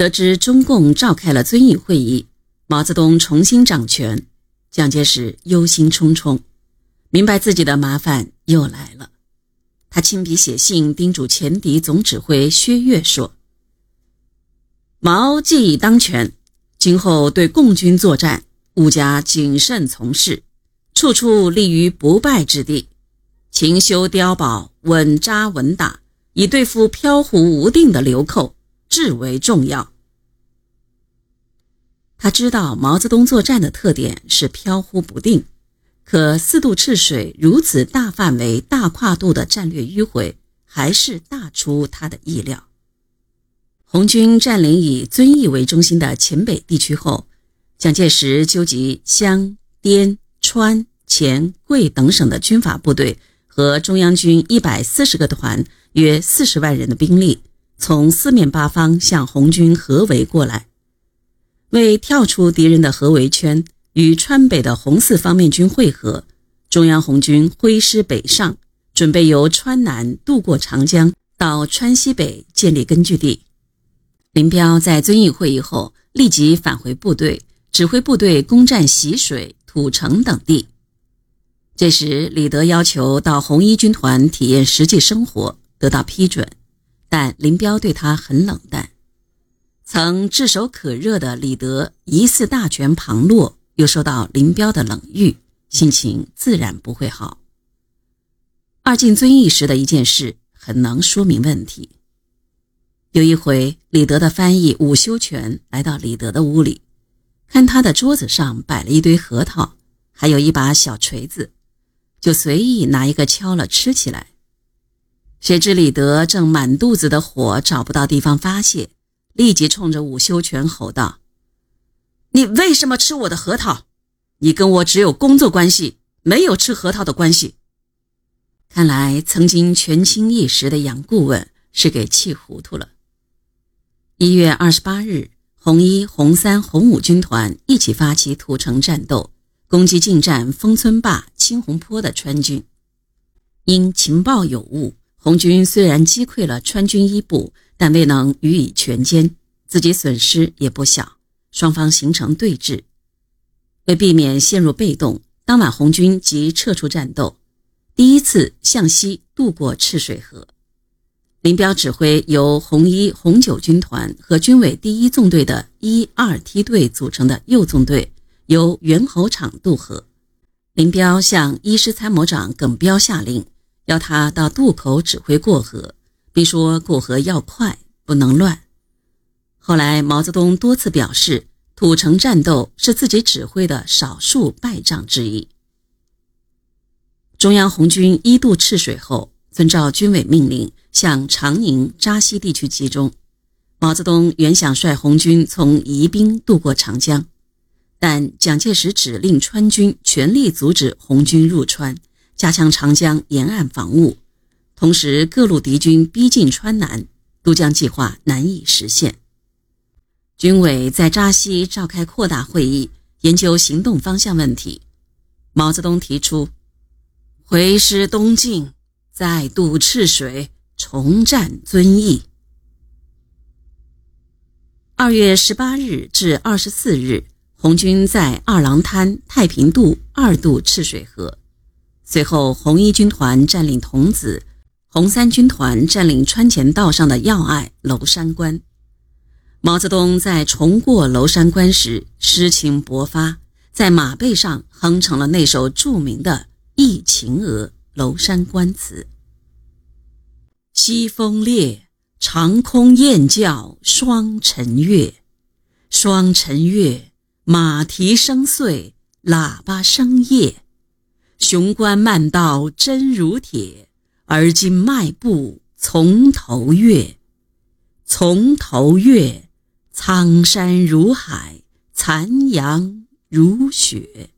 得知中共召开了遵义会议，毛泽东重新掌权，蒋介石忧心忡忡，明白自己的麻烦又来了。他亲笔写信叮嘱前敌总指挥薛岳说：“毛既已当权，今后对共军作战，务加谨慎从事，处处立于不败之地，勤修碉堡，稳扎稳打，以对付飘忽无定的流寇。”至为重要。他知道毛泽东作战的特点是飘忽不定，可四渡赤水如此大范围、大跨度的战略迂回，还是大出他的意料。红军占领以遵义为中心的黔北地区后，蒋介石纠集湘、滇、川、黔、桂等省的军阀部队和中央军一百四十个团，约四十万人的兵力。从四面八方向红军合围过来，为跳出敌人的合围圈，与川北的红四方面军会合。中央红军挥师北上，准备由川南渡过长江，到川西北建立根据地。林彪在遵义会议后，立即返回部队，指挥部队攻占习水、土城等地。这时，李德要求到红一军团体验实际生活，得到批准。但林彪对他很冷淡，曾炙手可热的李德疑似大权旁落，又受到林彪的冷遇，心情自然不会好。二进遵义时的一件事很能说明问题。有一回，李德的翻译伍修权来到李德的屋里，看他的桌子上摆了一堆核桃，还有一把小锤子，就随意拿一个敲了吃起来。谁知李德正满肚子的火，找不到地方发泄，立即冲着伍修权吼道：“你为什么吃我的核桃？你跟我只有工作关系，没有吃核桃的关系。”看来曾经权倾一时的杨顾问是给气糊涂了。一月二十八日，红一、红三、红五军团一起发起土城战斗，攻击进占丰村坝、青红坡的川军，因情报有误。红军虽然击溃了川军一部，但未能予以全歼，自己损失也不小。双方形成对峙。为避免陷入被动，当晚红军即撤出战斗，第一次向西渡过赤水河。林彪指挥由红一、红九军团和军委第一纵队的一二梯队组成的右纵队，由猿猴场渡河。林彪向一师参谋长耿彪下令。要他到渡口指挥过河，并说过河要快，不能乱。后来毛泽东多次表示，土城战斗是自己指挥的少数败仗之一。中央红军一渡赤水后，遵照军委命令向长宁、扎西地区集中。毛泽东原想率红军从宜宾渡过长江，但蒋介石指令川军全力阻止红军入川。加强长江沿岸防务，同时各路敌军逼近川南，渡江计划难以实现。军委在扎西召开扩大会议，研究行动方向问题。毛泽东提出回师东进，再渡赤水，重占遵义。二月十八日至二十四日，红军在二郎滩、太平渡二渡赤水河。随后，红一军团占领桐梓，红三军团占领川前道上的要隘娄山关。毛泽东在重过娄山关时，诗情勃发，在马背上哼成了那首著名的《忆秦娥·娄山关词》：“西风烈，长空雁叫双晨月，双晨月，马蹄声碎，喇叭声夜。”雄关漫道真如铁，而今迈步从头越。从头越，苍山如海，残阳如血。